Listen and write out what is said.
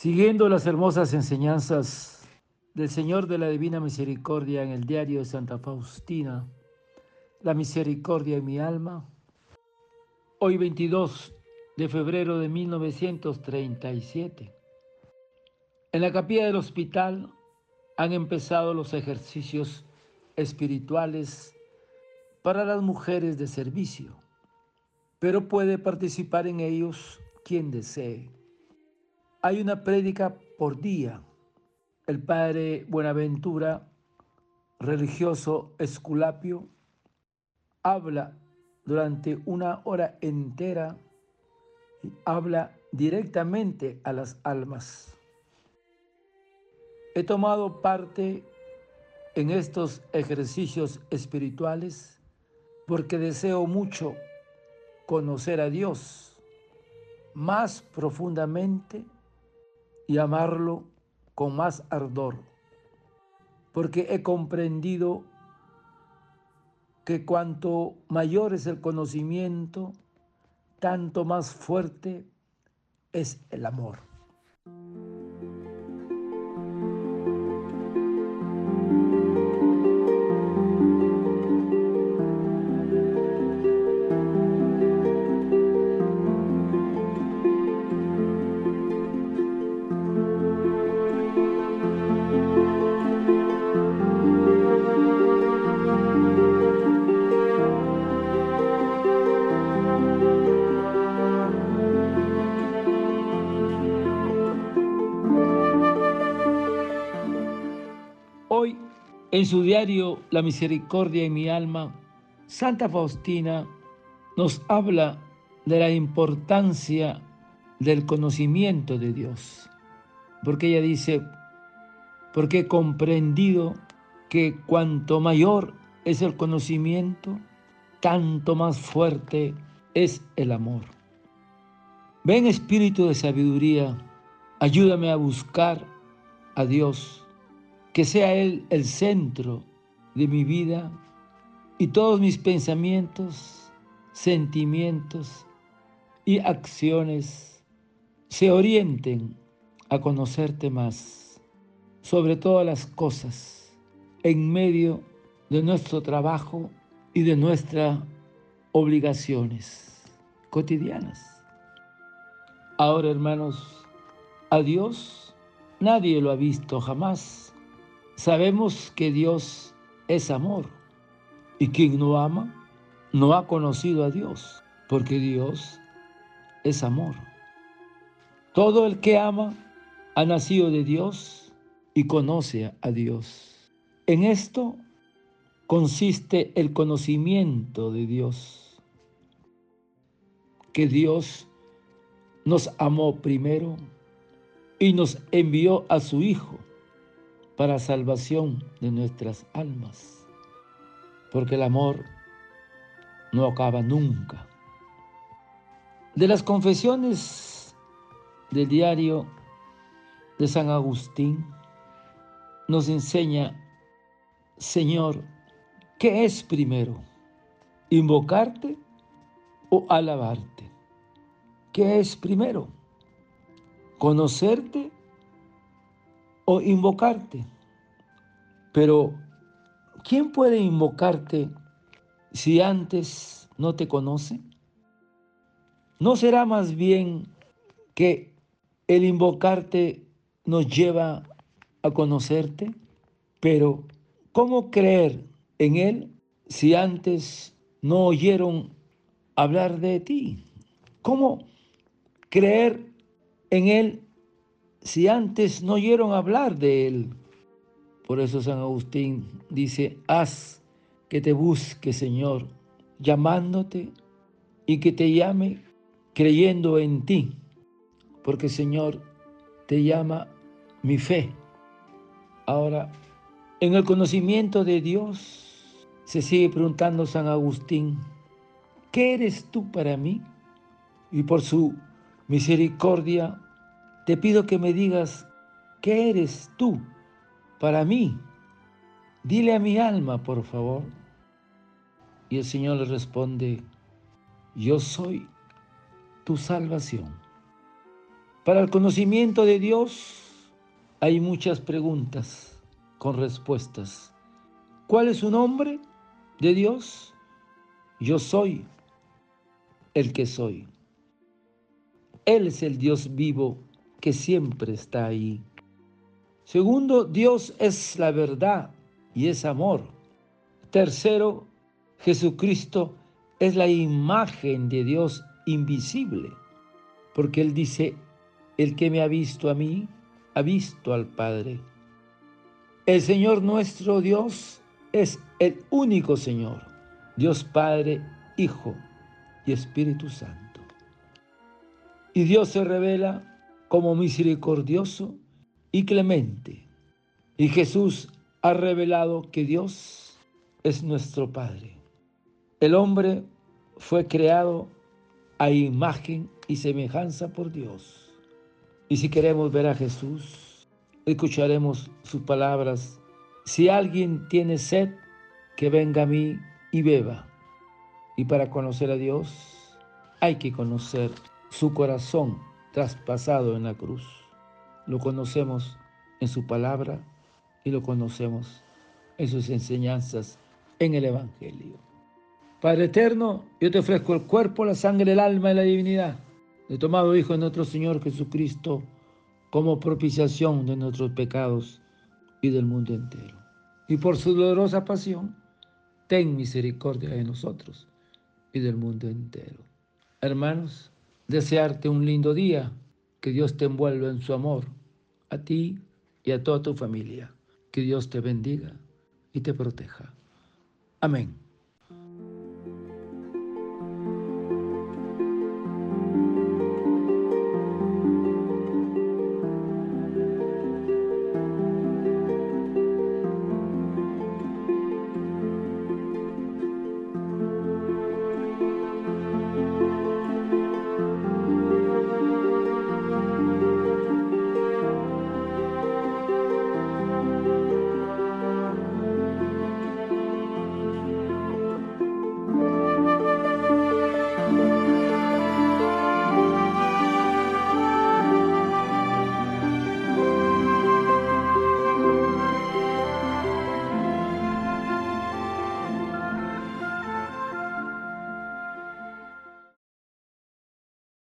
Siguiendo las hermosas enseñanzas del Señor de la Divina Misericordia en el diario de Santa Faustina, La Misericordia en mi alma, hoy 22 de febrero de 1937. En la capilla del hospital han empezado los ejercicios espirituales para las mujeres de servicio, pero puede participar en ellos quien desee. Hay una prédica por día. El padre Buenaventura, religioso esculapio, habla durante una hora entera y habla directamente a las almas. He tomado parte en estos ejercicios espirituales porque deseo mucho conocer a Dios más profundamente y amarlo con más ardor, porque he comprendido que cuanto mayor es el conocimiento, tanto más fuerte es el amor. En su diario La Misericordia en mi alma, Santa Faustina nos habla de la importancia del conocimiento de Dios. Porque ella dice, porque he comprendido que cuanto mayor es el conocimiento, tanto más fuerte es el amor. Ven Espíritu de sabiduría, ayúdame a buscar a Dios que sea Él el centro de mi vida y todos mis pensamientos, sentimientos y acciones se orienten a conocerte más, sobre todas las cosas, en medio de nuestro trabajo y de nuestras obligaciones cotidianas. Ahora, hermanos, a Dios nadie lo ha visto jamás Sabemos que Dios es amor y quien no ama no ha conocido a Dios, porque Dios es amor. Todo el que ama ha nacido de Dios y conoce a Dios. En esto consiste el conocimiento de Dios, que Dios nos amó primero y nos envió a su Hijo para salvación de nuestras almas, porque el amor no acaba nunca. De las confesiones del diario de San Agustín nos enseña, Señor, ¿qué es primero? ¿Invocarte o alabarte? ¿Qué es primero? ¿Conocerte o invocarte. Pero, ¿quién puede invocarte si antes no te conoce? ¿No será más bien que el invocarte nos lleva a conocerte? Pero, ¿cómo creer en Él si antes no oyeron hablar de ti? ¿Cómo creer en Él si antes no oyeron hablar de Él. Por eso San Agustín dice, haz que te busque, Señor, llamándote y que te llame creyendo en ti, porque Señor te llama mi fe. Ahora, en el conocimiento de Dios, se sigue preguntando San Agustín, ¿qué eres tú para mí? Y por su misericordia te pido que me digas, ¿qué eres tú para mí? Dile a mi alma, por favor. Y el Señor le responde, yo soy tu salvación. Para el conocimiento de Dios hay muchas preguntas con respuestas. ¿Cuál es su nombre de Dios? Yo soy el que soy. Él es el Dios vivo que siempre está ahí. Segundo, Dios es la verdad y es amor. Tercero, Jesucristo es la imagen de Dios invisible, porque Él dice, el que me ha visto a mí, ha visto al Padre. El Señor nuestro Dios es el único Señor, Dios Padre, Hijo y Espíritu Santo. Y Dios se revela como misericordioso y clemente. Y Jesús ha revelado que Dios es nuestro Padre. El hombre fue creado a imagen y semejanza por Dios. Y si queremos ver a Jesús, escucharemos sus palabras. Si alguien tiene sed, que venga a mí y beba. Y para conocer a Dios hay que conocer su corazón traspasado en la cruz. Lo conocemos en su palabra y lo conocemos en sus enseñanzas en el Evangelio. Padre eterno, yo te ofrezco el cuerpo, la sangre, el alma y la divinidad de tomado Hijo de nuestro Señor Jesucristo como propiciación de nuestros pecados y del mundo entero. Y por su dolorosa pasión, ten misericordia de nosotros y del mundo entero. Hermanos, desearte un lindo día, que Dios te envuelva en su amor, a ti y a toda tu familia. Que Dios te bendiga y te proteja. Amén.